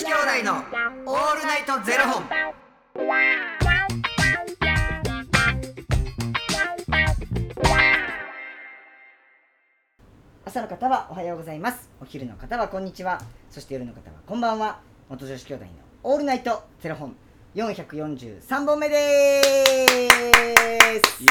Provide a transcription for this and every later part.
子兄弟のオールナイトゼロ本。朝の方はおはようございます。お昼の方はこんにちは。そして夜の方はこんばんは。元女子兄弟のオールナイトゼロ本。443本目です。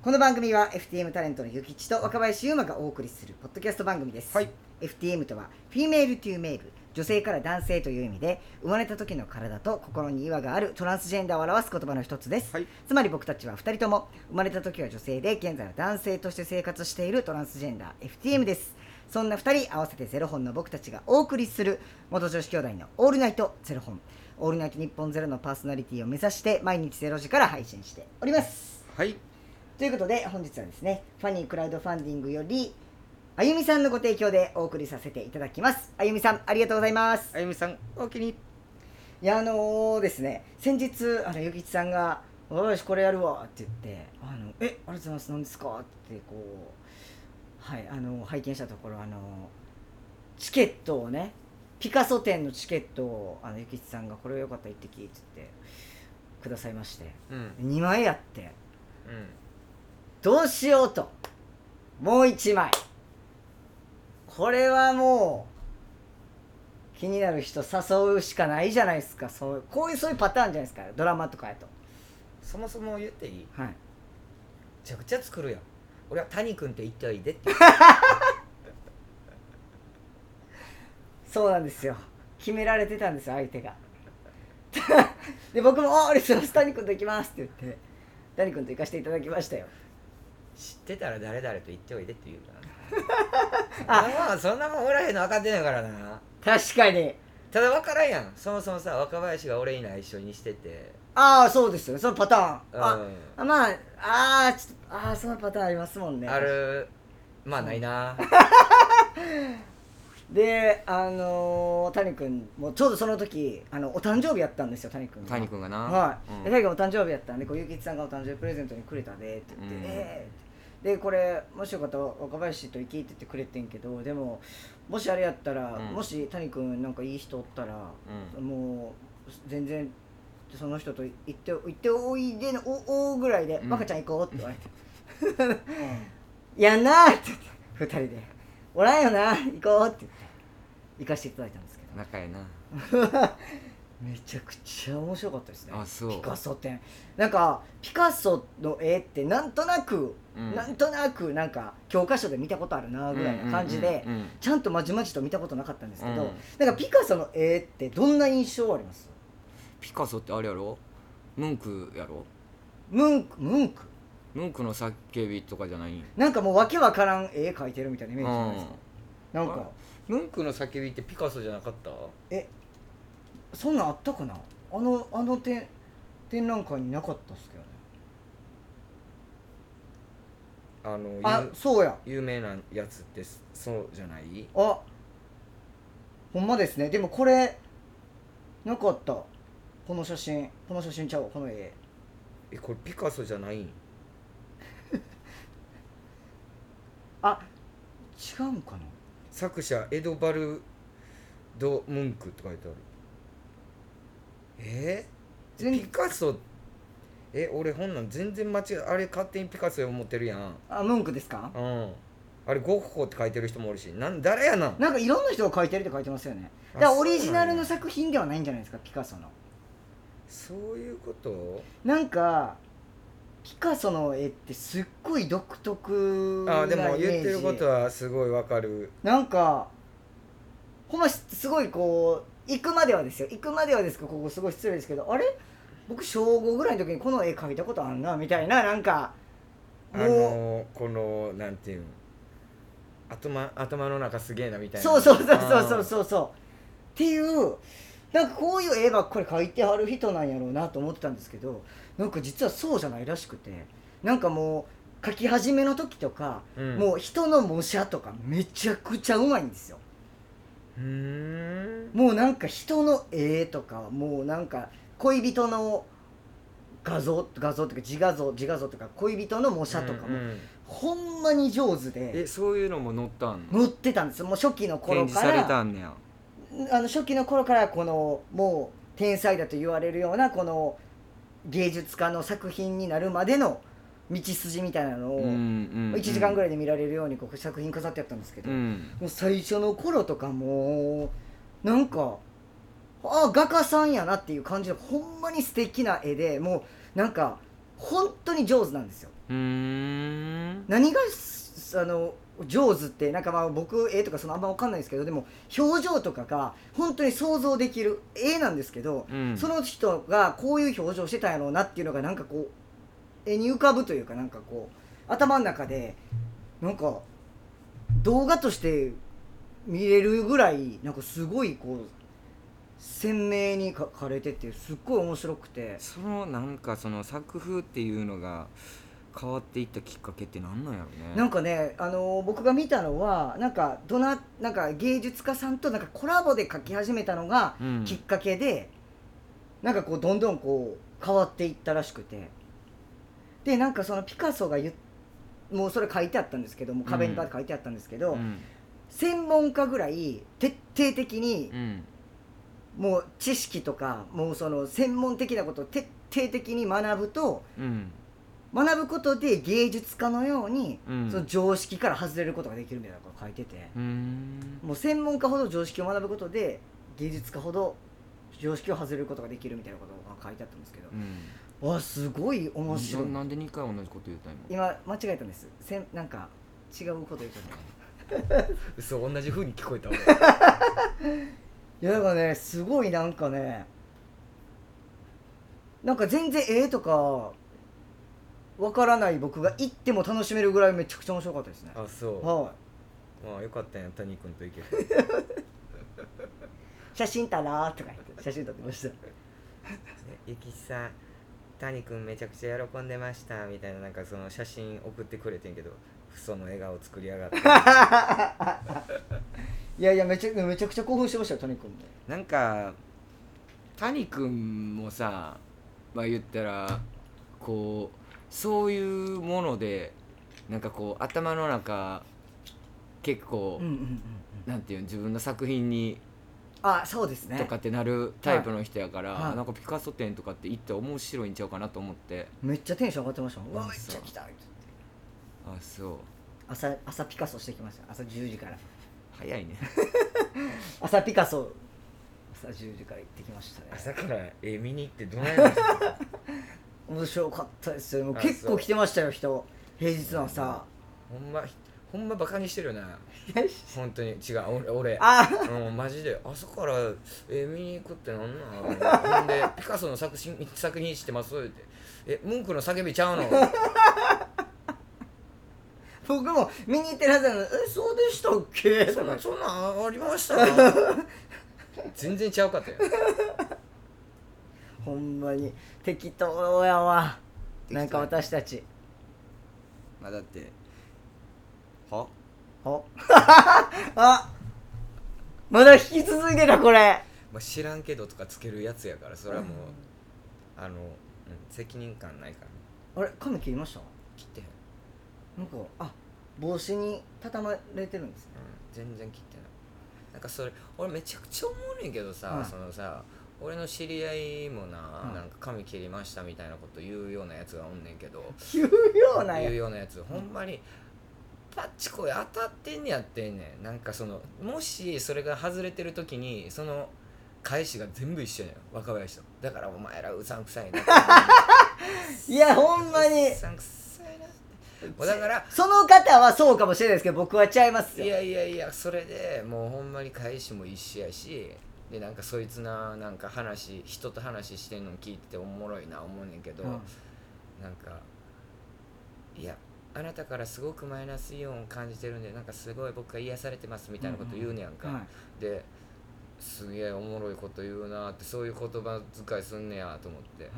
この番組は FTM タレントのゆきちと若林優馬がお送りするポッドキャスト番組です、はい。FTM とは Female to Male 女性から男性という意味で生まれた時の体と心に違和があるトランスジェンダーを表す言葉の一つです、はい。つまり僕たちは2人とも生まれた時は女性で現在は男性として生活しているトランスジェンダー FTM です。そんな2人合わせてゼロ本の僕たちがお送りする元女子兄弟のオールナイトゼロ本。オールナイトニッポンゼロのパーソナリティを目指して毎日ゼロ時から配信しております。はい。ということで本日はですねファニークラウドファンディングよりあゆみさんのご提供でお送りさせていただきます。あゆみさんありがとうございます。あゆみさんおおきにいやあのーですね先日あのゆきちさんが「よしこれやるわ」って言って「あのえありがとうございます何ですか?」ってこうはいあの拝見したところあのチケットをねピカソ展のチケットをあのゆきちさんが「これよかったら行ってき」って言ってくださいましてうん。2枚あってうん。どうしようともう1枚これはもう気になる人誘うしかないじゃないですか。そうこういうそういうパターンじゃないですか。ドラマとかやと。そもそも言っていい？めはい。ちゃくちゃ作るやん。俺は谷君って言っておいでって そうなんですよ。決められてたんですよ相手が。で僕も「あありがとうございます。谷君と行きます」って言って谷君と行かせていただきましたよ。知ってたら誰々と言っておいでって言うなあ。あそんなもんおらへんの分かってんやからな。確かに。ただ分からんやん。そもそもさ若林が俺いない一緒にしてて。ああそうですよそのパターン。うん。ああまあああちょっとああそのパターンありますもんね。あるまあないな。であのー谷君もちょうどその時あのお誕生日やったんですよ谷君が。谷君がな。はい、うん。で谷君お誕生日やったんでこうゆきちさんがお誕生日プレゼントにくれたでって言って、うん。ええでこれもしよかったら若林と行きっててくれてんけどでももしあれやったら、うん。もし谷君なんかいい人おったら、うん。もう全然その人と行って行っておいでのおおぐらいで「うん。若ちゃん行こう」って言われて「やんな」って言って二人で「おらんよな行こう」って言って行かせていただいたんですけど。仲やな めちゃくちゃ面白かったですね。あそう。ピカソ展。なんかピカソの絵ってなんとなく、うん。なんとなくなんか教科書で見たことあるなぐらいな感じで、うんうんうんちゃんとまじまじと見たことなかったんですけど、うんなんかピカソの絵ってどんな印象あります？ピカソってあれやろ？ムンクやろ？ムンクムンク。ムンクの叫びとかじゃない？なんかもうわけわからん絵描いてるみたいなイメージじゃないですか、なんか。ムンクの叫びってピカソじゃなかった？えそんなんあったかな？あのあの展展覧会になかったっすけどね。あのあそうや。有有名なやつってそうじゃない？あほんまですね。でもこれなかった。この写真。この写真ちゃうわ。この絵。えこれピカソじゃないん？あ違うんかな？作者エドバルド・ムンクって書いてあるえー、全ピカソ？え俺ほんなん全然間違えあれ勝手にピカソや思ってるやん。あムンクですか？うん。あれゴッホって書いてる人もおるし。なん誰やなん？なんかいろんな人が描いてるって書いてますよね。あだからオリジナルの作品ではないんじゃないですか？ピカソの。そういうこと？なんかピカソの絵ってすっごい独特なあでも言ってることはすごいわかる。なんかほんますごいこう行くまではですよ。行くまではですけどここすごい失礼ですけどあれ？僕小5ぐらいの時にこの絵描いたことあんな？みたいななんかあのこのなんていうん頭頭の中すげえなみたいな。そうそうそうそうそううそう。そうっていうなんかこういう絵ばっかり描いてはる人なんやろうなと思ってたんですけどなんか実はそうじゃないらしくてなんかもう描き始めの時とか、うん。もう人の模写とかめちゃくちゃうまいんですよもうなんか人の絵とかもうなんか恋人の画像画像とか自画像自画像とか恋人の模写とかも、うんうんほんまに上手で。えそういうのも載ったんの？載ってたんです。よもう初期の頃展示されからたんねや。あの初期の頃からこのもう天才だと言われるようなこの芸術家の作品になるまでの道筋みたいなのを1時間ぐらいで見られるようにこう作品飾ってやったんですけど、うん。もう最初の頃とかもうなんかああ画家さんやなっていう感じのほんまに素敵な絵でもうなんか本当に上手なんですよ。何がすあの上手ってなんかまあ僕絵とかそのあんま分かんないですけどでも表情とかが本当に想像できる絵なんですけど、うん。その人がこういう表情してたんやろうなっていうのがなんかこう絵に浮かぶというかなんかこう頭の中でなんか動画として見れるぐらいなんかすごいこう鮮明に描かれててすっごい面白くて。そのなんかその作風っていうのが変わっていったきっかけって何なんやろね。なんかね、あのー僕が見たのはなんかどななんか芸術家さんとなんかコラボで描き始めたのがうん。きっかけで、なんかこうどんどんこう変わっていったらしくてでなんかそのピカソが言っもうそれ書いてあったんですけども壁にバーって書いてあったんですけど、うん。専門家ぐらい徹底的にうん。もう知識とかもうその専門的なことを徹底的に学ぶとうん。学ぶことで芸術家のように、うん。その常識から外れることができるみたいなことを書いてて、もう専門家ほど常識を学ぶことで芸術家ほど常識を外れることができるみたいなことが書いてあったんですけど、うんわあすごい面白い。ななんで2回同じこと言った今間違えたんです。せんなんか違うこと言ったの 嘘同じ風に聞こえた俺 いやだからねすごいなんかねなんか全然絵とかわからない僕が行っても楽しめるぐらいめちゃくちゃ面白かったですね。あそう。はまあよかったんや谷君と行けて。い 写真撮ろうとか言って写真撮ってました。ゆきさん谷君めちゃくちゃ喜んでましたみたいななんかその写真送ってくれてんけどその笑顔作りやがって。いやいやめちゃめちゃくちゃ興奮してましたよ谷君も。なんか谷君もさまあ言ったらこうそういうものでなんかこう頭の中結構、うんうんうんうん。なんていうの自分の作品にあそうですね。とかってなるタイプの人やから、はい。はい。なんかピカソ展とかって行って面白いんちゃうかなと思って。めっちゃテンション上がってましたもん。うわあめっちゃ来たってあそう。朝朝ピカソしてきました。朝10時から。早いね。朝ピカソ。朝10時から行ってきましたね。朝から絵見に行ってどないなんですか面白かったですよ。もうあ結構来てましたよ人。平日の朝。ほんまほんまバカにしてるよな 本当に。違う。俺俺。あうんマジで。朝から絵見に行くってなんなん？ほんでピカソの作品作品知ってます？って。えムンクの叫びちゃうの？僕も見に行ってるはずなのえそうでしたっけ？そんなそんなんありました？全然ちゃうかったよ。ほんまに。適当やわ。なんか私たち。まあだっては？お あまだ引き続いてたこれ。まあ、知らんけどとかつけるやつやからそれはもうあの、うん、責任感ないからあれ髪切りました？切ってへん、なんかあ帽子に畳まれてるんですね。うん、全然切ってない。なんかそれ俺めちゃくちゃ思うねんけどさ、はい。そのさ俺の知り合いもな、い。なんか髪切りましたみたいなこと言うようなやつがおんねんけど。言うような言うやようなやつ。ほんまにパッチコイ当たってんねやってんねん。なんかそのもしそれが外れてる時にその返しが全部一緒やねん。若林と。だからお前らうさんくさいな いやほんまに。うさんくさいなもうだからその方はそうかもしれないですけど僕はちゃいますよ。いやいやいやそれでもうほんまに返しも一緒やしでなんかそいつななんか話人と話してんの聞いてておもろいな思うねんけど、うん。なんかいやあなたからすごくマイナスイオンを感じてるんでなんかすごい僕が癒されてますみたいなこと言うねやんか、はい。ですげえおもろいこと言うなってそういう言葉遣いすんねやと思って。はい。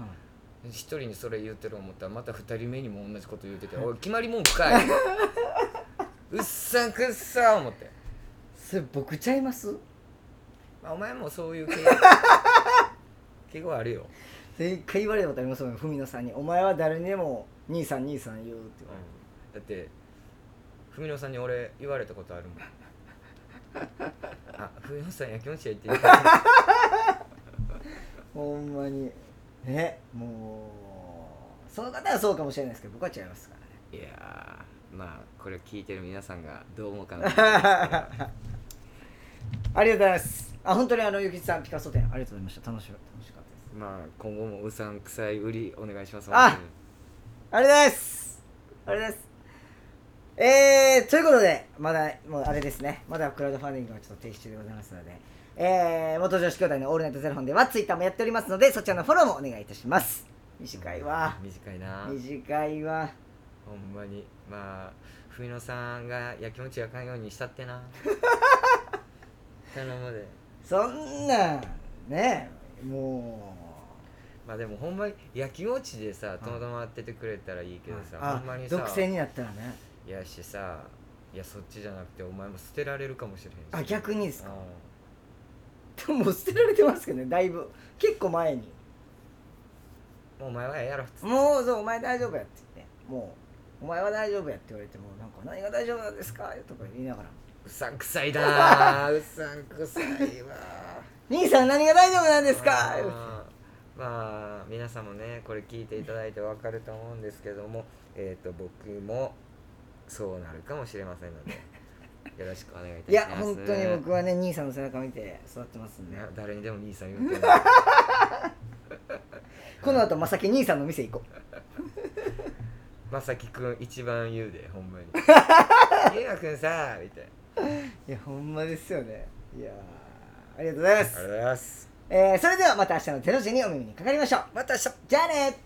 一人にそれ言ってる思ったらまた二人目にも同じこと言うてて「おい決まり文句かい! 」うっさんくっさ思って、それ僕ちゃいます？まあ、お前もそういう傾傾向あるよ、一回言われたことありますもん文野さんに「お前は誰にでも兄さん兄さん言う」って言われてだって文野さんに俺言われたことあるもん。あ冬野さんやきもちや言ってる。ほんまに。ねもうその方はそうかもしれないですけど僕は違いますからね。いやーまあこれを聞いてる皆さんがどう思うかな。ありがとうございます。あ本当にあのゆきちさんピカソ展ありがとうございました。楽し楽しかったです。まあ今後もうさんくさい売りお願いしますあありがとうございます。ありがとうございますえー、ということでまだもうあれですね。まだクラウドファンディングはちょっと停止中でございますので。えー、元女子兄弟のオールナイトゼロ本ではツイッターもやっておりますのでそちらのフォローもお願いいたします。短いわ。短いな。短いわ。ほんまに。まあ冬野さんがやきもちやかんようにしたってな。頼むで。そんなんね。もまあでもほんまにやきもちでさとどまっててくれたらいいけどさ、あほんまにさ。独占になったらねいやしさいやそっちじゃなくてお前も捨てられるかもしれへんし。あ逆にですか？ももう捨てられてますけどねだいぶ。結構前に。んもうお前はええやろっつ。ってもうそうお前大丈夫やって。言ってもうお前は大丈夫やって言われてもなんか何が大丈夫なんですか？とか言いながら。うさんくさいなー。うさんくさいわ兄さん何が大丈夫なんですか？まあ皆さんもねこれ聞いていただいて分かると思うんですけどもえっ、と僕もそうなるかもしれませんのでよろしくお願いいたいします。や本当に僕はね兄さんの背中見て育ってますんで。ね誰にでも兄さん言うてる。この後まさき兄さんの店行こ まさきくん一番言うでほんまに「ゆうやくんさ」みたいな。ういやほんまですよね。いやーありがとうございます。ありがとうございます。えーそれではまた明日の0時にお耳にかかりましょう。また明日。じゃあね